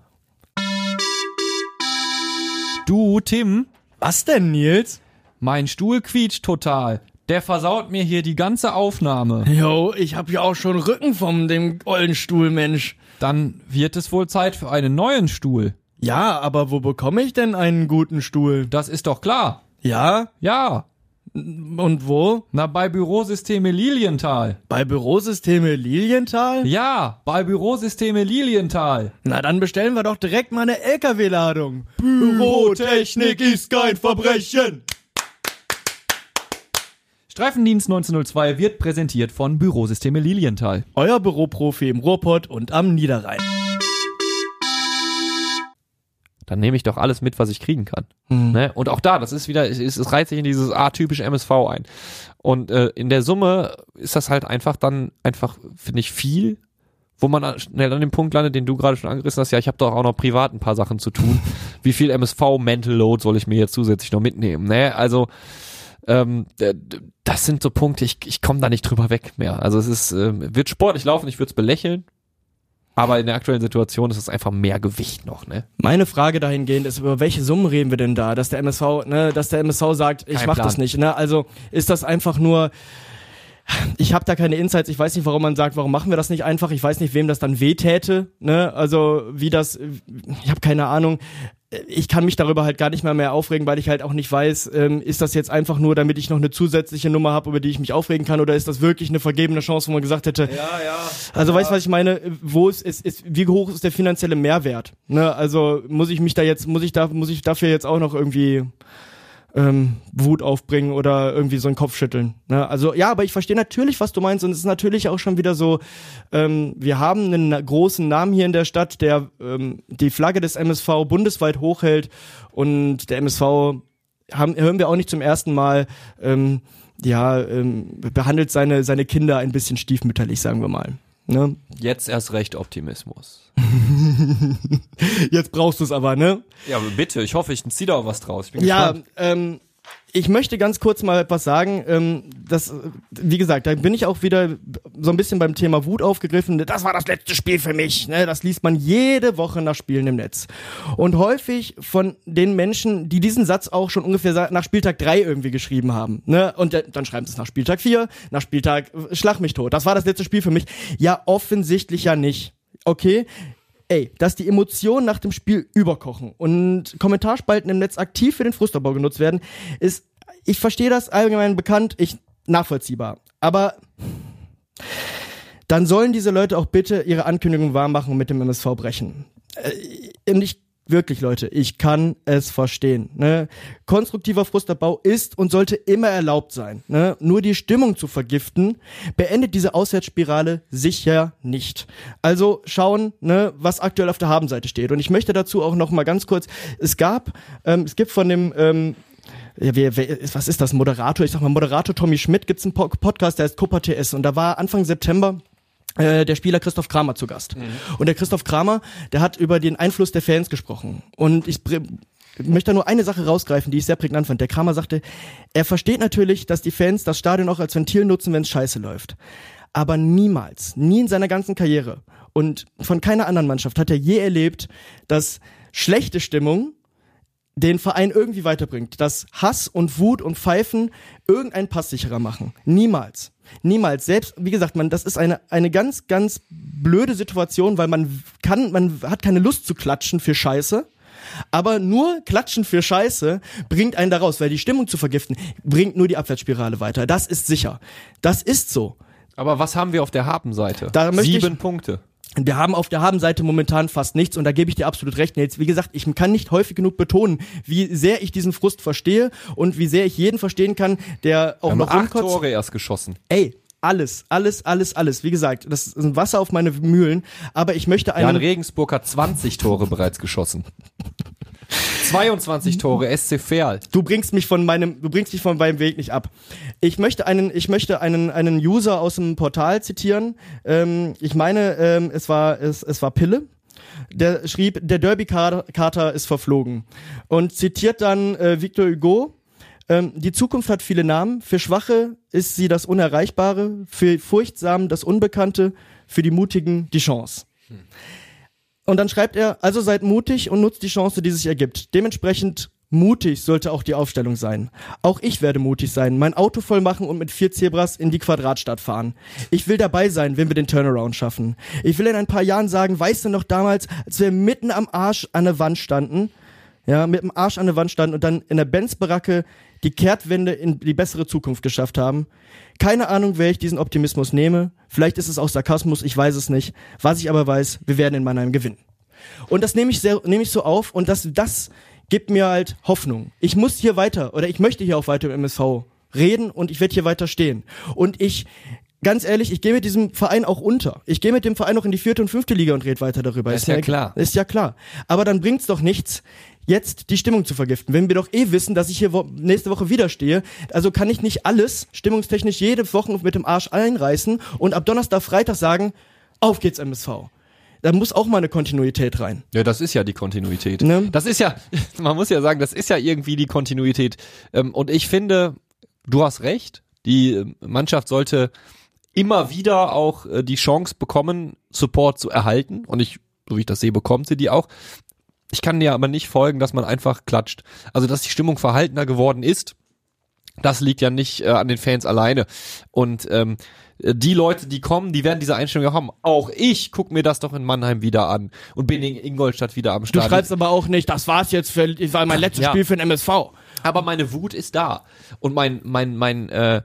Du, Tim. Was denn, Nils? Mein Stuhl quietscht total. Der versaut mir hier die ganze Aufnahme. Jo, ich hab ja auch schon Rücken vom dem ollen Stuhl, Mensch. Dann wird es wohl Zeit für einen neuen Stuhl. Ja, aber wo bekomme ich denn einen guten Stuhl? Das ist doch klar. Ja? Ja. Und wo? Na, bei Bürosysteme Lilienthal. Bei Bürosysteme Lilienthal? Ja, bei Bürosysteme Lilienthal. Na, dann bestellen wir doch direkt mal eine LKW-Ladung. Bürotechnik ist kein Verbrechen. Streifendienst 1902 wird präsentiert von Bürosysteme Lilienthal. Euer Büroprofi im Ruhrpott und am Niederrhein. Dann nehme ich doch alles mit, was ich kriegen kann. Ne? Und auch da, das ist wieder, es, es reiht sich in dieses atypische MSV ein. Und äh, in der Summe ist das halt einfach dann einfach, finde ich, viel, wo man schnell an dem Punkt landet, den du gerade schon angerissen hast. Ja, ich habe doch auch noch privat ein paar Sachen zu tun. Wie viel MSV-Mental Load soll ich mir jetzt zusätzlich noch mitnehmen? Ne? Also ähm, das sind so Punkte, ich, ich komme da nicht drüber weg mehr. Also es ist, ähm, wird sportlich laufen, ich würde es belächeln. Aber in der aktuellen Situation ist es einfach mehr Gewicht noch, ne? Meine Frage dahingehend ist, über welche Summen reden wir denn da, dass der MSV, ne, dass der MSV sagt, ich Kein mach Plan. das nicht, ne? Also ist das einfach nur ich habe da keine Insights, ich weiß nicht, warum man sagt, warum machen wir das nicht einfach? Ich weiß nicht, wem das dann wehtäte, ne? Also, wie das ich habe keine Ahnung. Ich kann mich darüber halt gar nicht mehr mehr aufregen, weil ich halt auch nicht weiß, ähm, ist das jetzt einfach nur, damit ich noch eine zusätzliche Nummer habe, über die ich mich aufregen kann, oder ist das wirklich eine vergebene Chance, wo man gesagt hätte, Ja, ja. also weißt du, was ich meine? Wo ist, ist, ist, wie hoch ist der finanzielle Mehrwert? Ne? Also muss ich mich da jetzt, muss ich da, muss ich dafür jetzt auch noch irgendwie ähm, Wut aufbringen oder irgendwie so einen Kopf schütteln. Ne? Also ja, aber ich verstehe natürlich, was du meinst und es ist natürlich auch schon wieder so, ähm, wir haben einen großen Namen hier in der Stadt, der ähm, die Flagge des MSV bundesweit hochhält und der MSV haben, hören wir auch nicht zum ersten Mal, ähm, ja, ähm, behandelt seine, seine Kinder ein bisschen stiefmütterlich, sagen wir mal. Ne? Jetzt erst recht Optimismus. Jetzt brauchst du es aber, ne? Ja, aber bitte, ich hoffe, ich ziehe da auch was draus. Ja, gespannt. ähm, ich möchte ganz kurz mal etwas sagen. Ähm, das, wie gesagt, da bin ich auch wieder so ein bisschen beim Thema Wut aufgegriffen. Das war das letzte Spiel für mich. Ne? Das liest man jede Woche nach Spielen im Netz. Und häufig von den Menschen, die diesen Satz auch schon ungefähr nach Spieltag 3 irgendwie geschrieben haben. Ne? Und dann schreiben sie es nach Spieltag 4, nach Spieltag äh, Schlag mich tot. Das war das letzte Spiel für mich. Ja, offensichtlich ja nicht. Okay, ey, dass die Emotionen nach dem Spiel überkochen und Kommentarspalten im Netz aktiv für den Frustabbau genutzt werden, ist, ich verstehe das allgemein bekannt, ich nachvollziehbar. Aber dann sollen diese Leute auch bitte ihre Ankündigung wahr machen und mit dem MSV brechen. Äh, und ich, wirklich Leute, ich kann es verstehen. Ne? Konstruktiver Frustabbau ist und sollte immer erlaubt sein. Ne? Nur die Stimmung zu vergiften, beendet diese Auswärtsspirale sicher nicht. Also schauen, ne, was aktuell auf der Habenseite steht. Und ich möchte dazu auch noch mal ganz kurz, es gab, ähm, es gibt von dem ähm, ja, wer, wer, was ist das, Moderator? Ich sag mal, Moderator Tommy Schmidt gibt's einen Po- Podcast, der heißt Copa TS und da war Anfang September äh, der Spieler Christoph Kramer zu Gast. Und der Christoph Kramer, der hat über den Einfluss der Fans gesprochen. Und ich möchte da nur eine Sache rausgreifen, die ich sehr prägnant fand. Der Kramer sagte, er versteht natürlich, dass die Fans das Stadion auch als Ventil nutzen, wenn es scheiße läuft. Aber niemals, nie in seiner ganzen Karriere und von keiner anderen Mannschaft hat er je erlebt, dass schlechte Stimmung den Verein irgendwie weiterbringt, dass Hass und Wut und Pfeifen irgendeinen Pass sicherer machen. Niemals. Niemals. Selbst, wie gesagt, man, das ist eine, eine ganz, ganz blöde Situation, weil man kann, man hat keine Lust zu klatschen für Scheiße. Aber nur Klatschen für Scheiße bringt einen da raus, weil die Stimmung zu vergiften bringt nur die Abwärtsspirale weiter. Das ist sicher. Das ist so. Aber was haben wir auf der Habenseite? Da Sieben ich- Punkte. Wir haben auf der Habenseite momentan fast nichts und da gebe ich dir absolut recht, Nils. Wie gesagt, ich kann nicht häufig genug betonen, wie sehr ich diesen Frust verstehe und wie sehr ich jeden verstehen kann, der auch Wir haben noch acht rumkotzt. Tore erst geschossen. Ey, alles, alles, alles, alles. Wie gesagt, das ist ein Wasser auf meine Mühlen, aber ich möchte Jan einen Regensburg hat 20 Tore bereits geschossen. 22 Tore, SC Verl. Du bringst mich von meinem, du bringst mich von meinem Weg nicht ab. Ich möchte einen, ich möchte einen, einen User aus dem Portal zitieren. Ähm, ich meine, ähm, es war, es, es war Pille. Der schrieb, der Derby-Kater ist verflogen. Und zitiert dann äh, Victor Hugo. Ähm, die Zukunft hat viele Namen. Für Schwache ist sie das Unerreichbare, für Furchtsamen das Unbekannte, für die Mutigen die Chance. Und dann schreibt er, also seid mutig und nutzt die Chance, die sich ergibt. Dementsprechend Mutig sollte auch die Aufstellung sein. Auch ich werde mutig sein, mein Auto voll machen und mit vier Zebras in die Quadratstadt fahren. Ich will dabei sein, wenn wir den Turnaround schaffen. Ich will in ein paar Jahren sagen, weißt du noch damals, als wir mitten am Arsch an der Wand standen, ja, mit dem Arsch an der Wand standen und dann in der Benz-Baracke die Kehrtwende in die bessere Zukunft geschafft haben. Keine Ahnung, wer ich diesen Optimismus nehme. Vielleicht ist es auch Sarkasmus, ich weiß es nicht. Was ich aber weiß, wir werden in Mannheim gewinnen. Und das nehme ich, sehr, nehme ich so auf und das, das gibt mir halt Hoffnung. Ich muss hier weiter oder ich möchte hier auch weiter im MSV reden und ich werde hier weiter stehen. Und ich ganz ehrlich, ich gehe mit diesem Verein auch unter. Ich gehe mit dem Verein auch in die vierte und fünfte Liga und rede weiter darüber. ist ja klar. Ist ja klar. Aber dann bringt's doch nichts, jetzt die Stimmung zu vergiften. Wenn wir doch eh wissen, dass ich hier wo nächste Woche wieder stehe, also kann ich nicht alles stimmungstechnisch jede Woche mit dem Arsch einreißen und ab Donnerstag, Freitag sagen, auf geht's MSV. Da muss auch mal eine Kontinuität rein. Ja, das ist ja die Kontinuität. Ne? Das ist ja, man muss ja sagen, das ist ja irgendwie die Kontinuität. Ähm, Und ich finde, du hast recht, die ähm, Mannschaft sollte immer wieder auch äh, die Chance bekommen, Support zu erhalten. Und ich, so wie ich das sehe, bekommt sie die auch. Ich kann dir aber nicht folgen, dass man einfach klatscht. Also, dass die Stimmung verhaltener geworden ist, das liegt ja nicht äh, an den Fans alleine. Und ähm, äh, die Leute, die kommen, die werden diese Einstellung ja haben. Auch ich guck mir das doch in Mannheim wieder an und bin in Ingolstadt wieder am Du Start. schreibst aber auch nicht, das war's jetzt für, das war mein letztes Ja. Spiel für den MSV. aber meine Wut ist da und mein mein mein äh,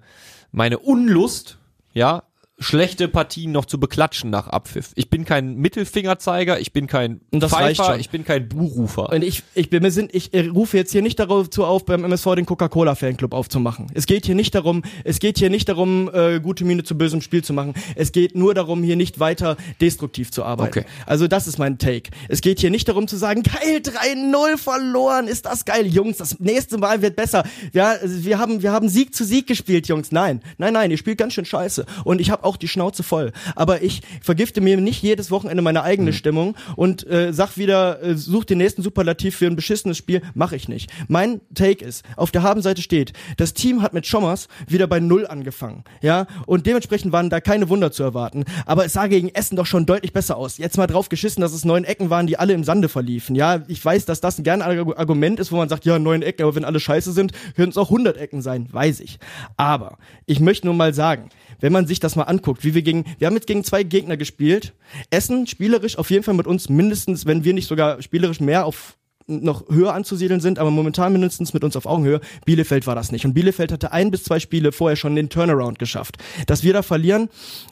meine Unlust, ja, schlechte Partien noch zu beklatschen nach Abpfiff. Ich bin kein Mittelfingerzeiger, ich bin kein Pfeifer, ich bin kein Buhrufer. Und ich, ich bin ich rufe jetzt hier nicht dazu auf, beim MSV den Coca-Cola-Fanclub aufzumachen. Es geht hier nicht darum, es geht hier nicht darum, äh, gute Miene zu bösem Spiel zu machen. Es geht nur darum, hier nicht weiter destruktiv zu arbeiten. Okay. Also das ist mein Take. Es geht hier nicht darum zu sagen, geil, 3-0 verloren, ist das geil, Jungs, das nächste Mal wird besser. Ja, wir haben, wir haben Sieg zu Sieg gespielt, Jungs. Nein, nein, nein, ihr spielt ganz schön scheiße. Und ich habe auch die Schnauze voll. Aber ich vergifte mir nicht jedes Wochenende meine eigene Stimmung und äh, sag wieder, äh, such den nächsten Superlativ für ein beschissenes Spiel. Mache ich nicht. Mein Take ist, auf der Habenseite steht, das Team hat mit Schommers wieder bei Null angefangen. Ja, und dementsprechend waren da keine Wunder zu erwarten. Aber es sah gegen Essen doch schon deutlich besser aus. Jetzt mal drauf geschissen, dass es neun Ecken waren, die alle im Sande verliefen. Ja, ich weiß, dass das ein Argu- Argument ist, wo man sagt, ja, neun Ecken, aber wenn alle scheiße sind, können es auch 100 Ecken sein. Weiß ich. Aber ich möchte nur mal sagen, wenn man sich das mal anguckt, wie wir gegen, wir haben jetzt gegen zwei Gegner gespielt. Essen spielerisch auf jeden Fall mit uns mindestens, wenn wir nicht sogar spielerisch mehr auf noch höher anzusiedeln sind, aber momentan mindestens mit uns auf Augenhöhe. Bielefeld war das nicht. Und Bielefeld hatte ein bis zwei Spiele vorher schon den Turnaround geschafft. Dass wir da verlieren,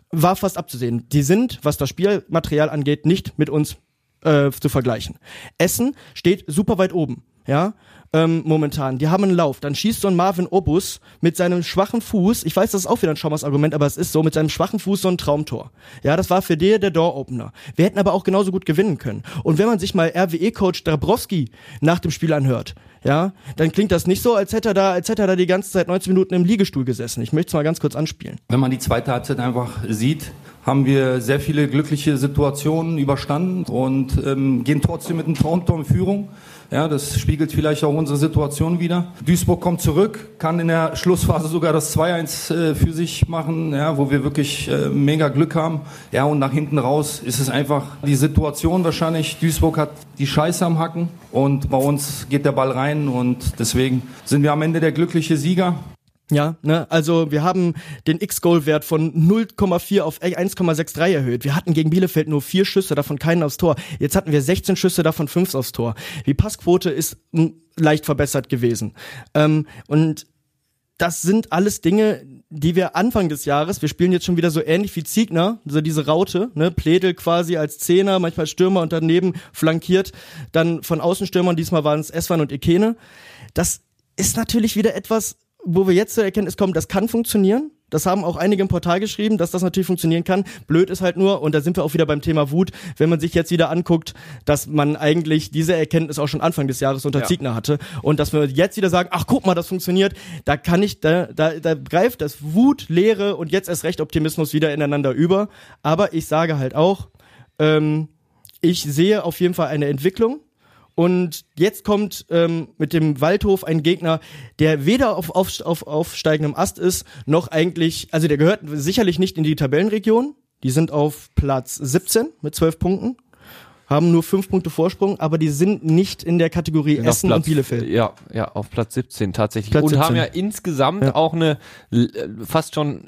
war fast abzusehen. Die sind, was das Spielmaterial angeht, nicht mit uns äh, zu vergleichen. Essen steht super weit oben, ja, ähm, momentan. Die haben einen Lauf. Dann schießt so ein Marvin Obus mit seinem schwachen Fuß, ich weiß, das ist auch wieder ein Schaumers Argument, aber es ist so, mit seinem schwachen Fuß so ein Traumtor. Ja, das war für dir der Door-Opener. Wir hätten aber auch genauso gut gewinnen können. Und wenn man sich mal RWE-Coach Dabrowski nach dem Spiel anhört, ja, dann klingt das nicht so, als hätte er da, als hätte er da die ganze Zeit 90 Minuten im Liegestuhl gesessen. Ich möchte es mal ganz kurz anspielen. Wenn man die zweite Halbzeit einfach sieht, haben wir sehr viele glückliche Situationen überstanden und ähm, gehen trotzdem mit einem Traumtor in Führung. Ja, das spiegelt vielleicht auch unsere Situation wieder. Duisburg kommt zurück, kann in der Schlussphase sogar das 2-1 äh, für sich machen, ja, wo wir wirklich äh, mega Glück haben. Ja, und nach hinten raus ist es einfach die Situation wahrscheinlich. Duisburg hat die Scheiße am Hacken und bei uns geht der Ball rein und deswegen sind wir am Ende der glückliche Sieger. Ja, ne, also wir haben den X-Goal-Wert von 0,4 auf 1,63 erhöht. Wir hatten gegen Bielefeld nur vier Schüsse, davon keinen aufs Tor. Jetzt hatten wir 16 Schüsse, davon fünf aufs Tor. Die Passquote ist mm, leicht verbessert gewesen. Ähm, und das sind alles Dinge, die wir Anfang des Jahres, wir spielen jetzt schon wieder so ähnlich wie Ziegner, so diese Raute, ne, Pledel quasi als Zehner, manchmal Stürmer und daneben flankiert, dann von Außenstürmern, diesmal waren es Eswan und Ikene. Das ist natürlich wieder etwas, wo wir jetzt zur Erkenntnis kommen, das kann funktionieren. Das haben auch einige im Portal geschrieben, dass das natürlich funktionieren kann. Blöd ist halt nur, und da sind wir auch wieder beim Thema Wut, wenn man sich jetzt wieder anguckt, dass man eigentlich diese Erkenntnis auch schon Anfang des Jahres unter Ja. Ziegner hatte. Und dass wir jetzt wieder sagen, ach guck mal, das funktioniert, da kann ich, da, da, da greift das Wut, Leere und jetzt erst recht Optimismus wieder ineinander über. Aber ich sage halt auch, ähm, ich sehe auf jeden Fall eine Entwicklung. Und jetzt kommt ähm, mit dem Waldhof ein Gegner, der weder auf, auf, auf aufsteigendem Ast ist, noch eigentlich, also der gehört sicherlich nicht in die Tabellenregion. Die sind auf Platz 17 mit 12 Punkten. haben nur fünf Punkte Vorsprung, aber die sind nicht in der Kategorie Auf Essen Platz, und Bielefeld. Ja, ja, auf Platz 17 tatsächlich. Platz und 17. haben ja insgesamt Ja. auch eine l- fast schon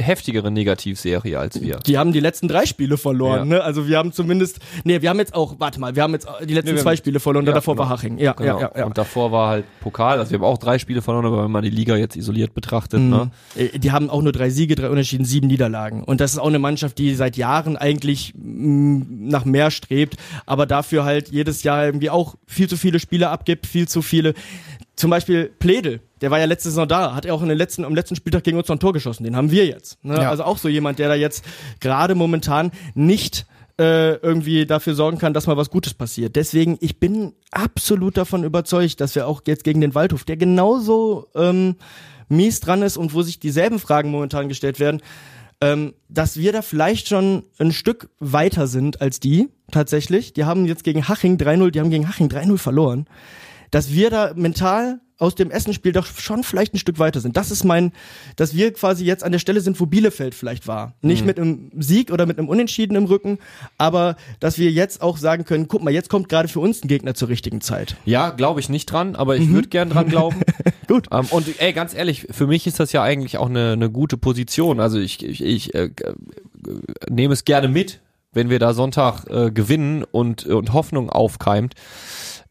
heftigere Negativserie als wir. Die haben die letzten drei Spiele verloren, Ja. ne? Also wir haben zumindest, nee, wir haben jetzt auch, warte mal, wir haben jetzt die letzten Nee, zwei haben- Spiele verloren, Ja, und davor genau. war Haching. Ja, Genau. ja, ja, ja. Und davor war halt Pokal. Also wir haben auch drei Spiele verloren, aber wenn man die Liga jetzt isoliert betrachtet, ne? Äh, Die haben auch nur drei Siege, drei Unentschieden, sieben Niederlagen. Und das ist auch eine Mannschaft, die seit Jahren eigentlich mh, nach mehr strebt, aber dafür halt jedes Jahr irgendwie auch viel zu viele Spiele abgibt, viel zu viele. Zum Beispiel Pledel, der war ja letzte Saison da, hat er auch in den letzten, am letzten Spieltag gegen uns noch ein Tor geschossen. Den haben wir jetzt. Ne? Ja. Also auch so jemand, der da jetzt gerade momentan nicht äh, irgendwie dafür sorgen kann, dass mal was Gutes passiert. Deswegen, ich bin absolut davon überzeugt, dass wir auch jetzt gegen den Waldhof, der genauso ähm, mies dran ist und wo sich dieselben Fragen momentan gestellt werden, ähm, dass wir da vielleicht schon ein Stück weiter sind als die, tatsächlich. Die haben jetzt gegen Haching 3-0, die haben gegen Haching 3-0 verloren. Dass wir da mental aus dem Essenspiel doch schon vielleicht ein Stück weiter sind. Das ist mein, dass wir quasi jetzt an der Stelle sind, wo Bielefeld vielleicht war. Nicht mit einem Sieg oder mit einem Unentschieden im Rücken, aber dass wir jetzt auch sagen können, guck mal, jetzt kommt gerade für uns ein Gegner zur richtigen Zeit. Ja, glaube ich nicht dran, aber ich würde gern dran glauben. Mhm. Gut. Ähm, und ey, ganz ehrlich, für mich ist das ja eigentlich auch eine, eine gute Position. Also ich, ich, ich äh, äh, nehme es gerne mit, wenn wir da Sonntag äh, gewinnen und, und Hoffnung aufkeimt.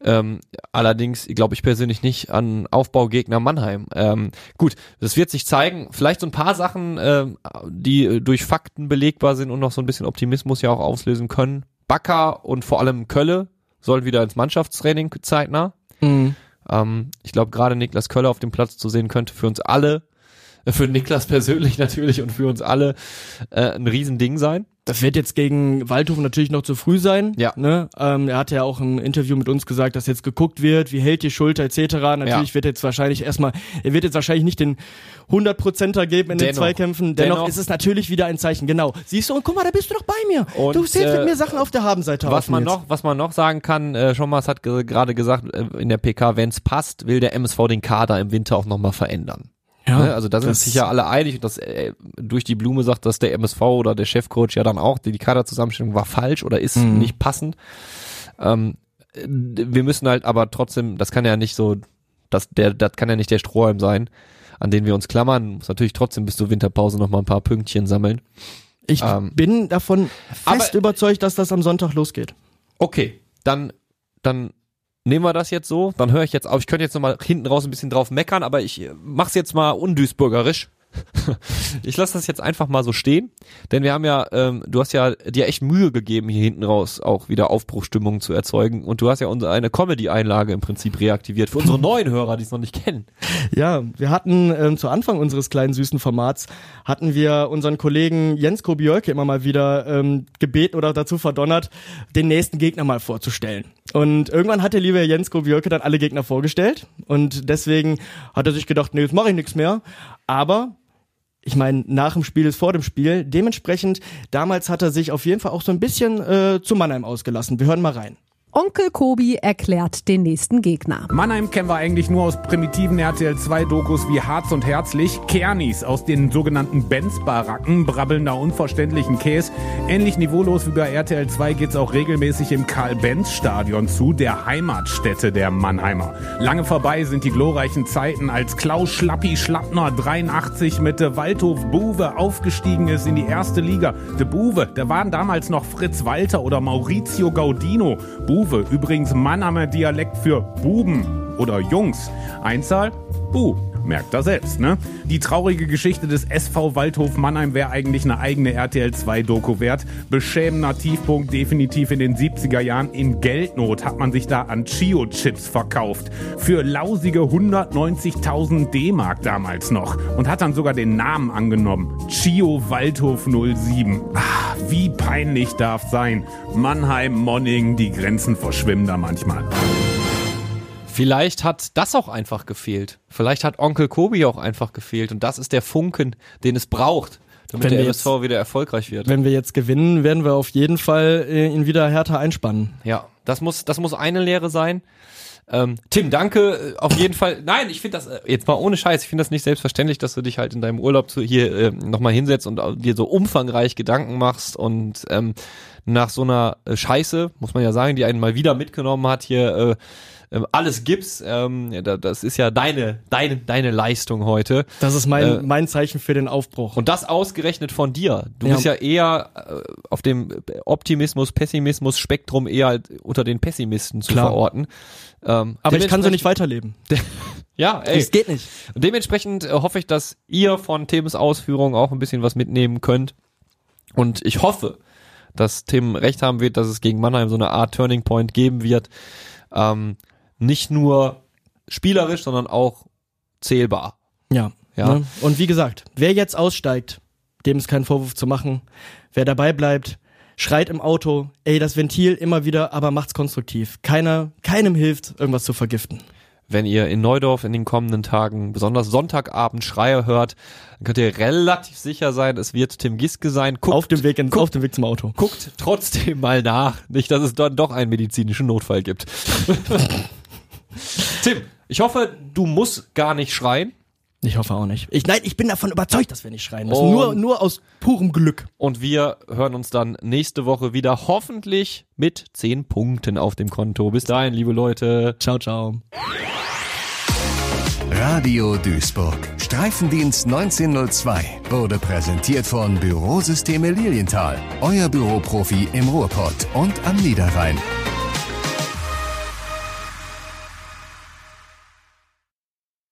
Ähm, allerdings glaube ich persönlich nicht an Aufbaugegner Mannheim. Ähm, gut, das wird sich zeigen. Vielleicht so ein paar Sachen, ähm, die äh, durch Fakten belegbar sind und noch so ein bisschen Optimismus ja auch auslösen können. Bakker und vor allem Kölle sollen wieder ins Mannschaftstraining zeitnah. Ähm, ich glaube, gerade Niklas Kölle auf dem Platz zu sehen, könnte für uns alle, äh, für Niklas persönlich natürlich und für uns alle äh, ein Riesending sein. Das wird jetzt gegen Waldhof natürlich noch zu früh sein. Ja. Ne? Ähm, er hatte ja auch ein Interview mit uns gesagt, dass jetzt geguckt wird, wie hält die Schulter etc. Natürlich Ja. wird jetzt wahrscheinlich erstmal, er wird jetzt wahrscheinlich nicht den 100%er geben in den Dennoch. Zweikämpfen. Dennoch, Dennoch. ist es natürlich wieder ein Zeichen. Genau. Siehst du, und guck mal, da bist du doch bei mir. Und, du zählst äh, mit mir Sachen auf der Habenseite Was man noch, was man noch sagen kann, äh, Schommers hat ge gerade gesagt äh, in der PK, wenn es passt, will der MSV den Kader im Winter auch nochmal verändern. Ja, Ne? Also da sind sich ja alle einig und das äh, durch die Blume sagt, dass der MSV oder der Chefcoach ja dann auch, die, Kaderzusammenstellung war falsch oder ist Mhm. nicht passend. Ähm, äh, wir müssen halt aber trotzdem, das kann ja nicht so, das, der, das kann ja nicht der Strohhalm sein, an den wir uns klammern. Muss natürlich trotzdem bis zur Winterpause noch mal ein paar Pünktchen sammeln. Ich ähm, bin davon fest aber- überzeugt, dass das am Sonntag losgeht. Okay, dann, dann nehmen wir das jetzt so. Dann höre ich jetzt auf. Ich könnte jetzt noch mal hinten raus ein bisschen drauf meckern, aber ich äh, mach's jetzt mal undüsbürgerisch. Ich lasse das jetzt einfach mal so stehen, denn wir haben ja, ähm, du hast ja dir echt Mühe gegeben, hier hinten raus auch wieder Aufbruchstimmung zu erzeugen und du hast ja unsere eine Comedy-Einlage im Prinzip reaktiviert für unsere neuen Hörer, die es noch nicht kennen. Ja, wir hatten ähm, zu Anfang unseres kleinen süßen Formats hatten wir unseren Kollegen Jens Kobiolke immer mal wieder ähm, gebeten oder dazu verdonnert, den nächsten Gegner mal vorzustellen. Und irgendwann hat der liebe Jens Kobiolke dann alle Gegner vorgestellt und deswegen hat er sich gedacht, nee, jetzt mache ich nichts mehr. Aber ich meine, nach dem Spiel ist vor dem Spiel. Dementsprechend, damals hat er sich auf jeden Fall auch so ein bisschen äh, zu Mannheim ausgelassen. Wir hören mal rein. Onkel Kobi erklärt den nächsten Gegner. Mannheim kennen wir eigentlich nur aus primitiven RTL 2 Dokus wie Harz und Herzlich, Kernis aus den sogenannten Benz-Baracken, brabbelnder unverständlichen Käse. Ähnlich niveaulos wie bei RTL 2 geht's auch regelmäßig im Karl-Benz-Stadion zu, der Heimatstätte der Mannheimer. Lange vorbei sind die glorreichen Zeiten, als Klaus Schlappi Schlappner 83 mit der Waldhof Buwe aufgestiegen ist in die erste Liga. De Buwe, da waren damals noch Fritz Walter oder Maurizio Gaudino. Buwe, übrigens Mannheimer Dialekt für Buben oder Jungs. Einzahl? Bu. Merkt er selbst, ne? Die traurige Geschichte des SV Waldhof Mannheim wäre eigentlich eine eigene RTL 2 Doku wert. Beschämender Tiefpunkt definitiv in den 70er Jahren. In Geldnot hat man sich da an Chio-Chips verkauft. Für lausige 190.000 D-Mark damals noch. Und hat dann sogar den Namen angenommen. Chio Waldhof 07. Ah, wie peinlich darf sein. Mannheim, Monning, die Grenzen verschwimmen da manchmal. Vielleicht hat das auch einfach gefehlt. Vielleicht hat Onkel Kobi auch einfach gefehlt und das ist der Funken, den es braucht, damit Wenn der wir MSV wieder erfolgreich wird. Wenn wir jetzt gewinnen, werden wir auf jeden Fall äh, ihn wieder härter einspannen. Ja, das muss, das muss eine Lehre sein. Ähm, Tim, danke äh, auf jeden Fall. Nein, ich finde das äh, jetzt mal ohne Scheiß. Ich finde das nicht selbstverständlich, dass du dich halt in deinem Urlaub zu, hier äh, nochmal hinsetzt und dir so umfangreich Gedanken machst und ähm, nach so einer Scheiße, muss man ja sagen, die einen mal wieder mitgenommen hat, hier äh, ähm, alles gibt's. Ähm, ja, da- das ist ja deine, deine, deine Leistung heute. Das ist mein, Äh, mein Zeichen für den Aufbruch. Und das ausgerechnet von dir. Du Ja. bist ja eher äh, auf dem Optimismus, Pessimismus Spektrum eher halt unter den Pessimisten zu Klar. verorten. Ähm, aber ich kann so nicht weiterleben. Ja, ey. Es geht nicht. Und dementsprechend äh, hoffe ich, dass ihr von Tims Ausführungen auch ein bisschen was mitnehmen könnt. Und ich hoffe, dass Tim recht haben wird, dass es gegen Mannheim so eine Art Turning Point geben wird. Ähm, nicht nur spielerisch, sondern auch zählbar. Ja. Ja. Ne? Und wie gesagt, wer jetzt aussteigt, dem ist kein Vorwurf zu machen. Wer dabei bleibt, schreit im Auto, ey, das Ventil immer wieder, aber macht's konstruktiv. Keiner, keinem hilft, irgendwas zu vergiften. Wenn ihr in Neudorf in den kommenden Tagen besonders Sonntagabend Schreie hört, dann könnt ihr relativ sicher sein, es wird Tim Giske sein. Guckt, auf dem Weg ins, auf dem Weg zum Auto. guckt trotzdem mal nach. Nicht, dass es dann doch einen medizinischen Notfall gibt. Tim, ich hoffe, du musst gar nicht schreien. Ich hoffe auch nicht. Ich, nein, ich bin davon überzeugt, dass wir nicht schreien müssen. Und- Nur, nur aus purem Glück. Und wir hören uns dann nächste Woche wieder, hoffentlich mit 10 Punkten auf dem Konto. Bis dahin, liebe Leute. Ciao, ciao. Radio Duisburg. Streifendienst 1902 wurde präsentiert von Bürosysteme Lilienthal. Euer Büroprofi im Ruhrpott und am Niederrhein.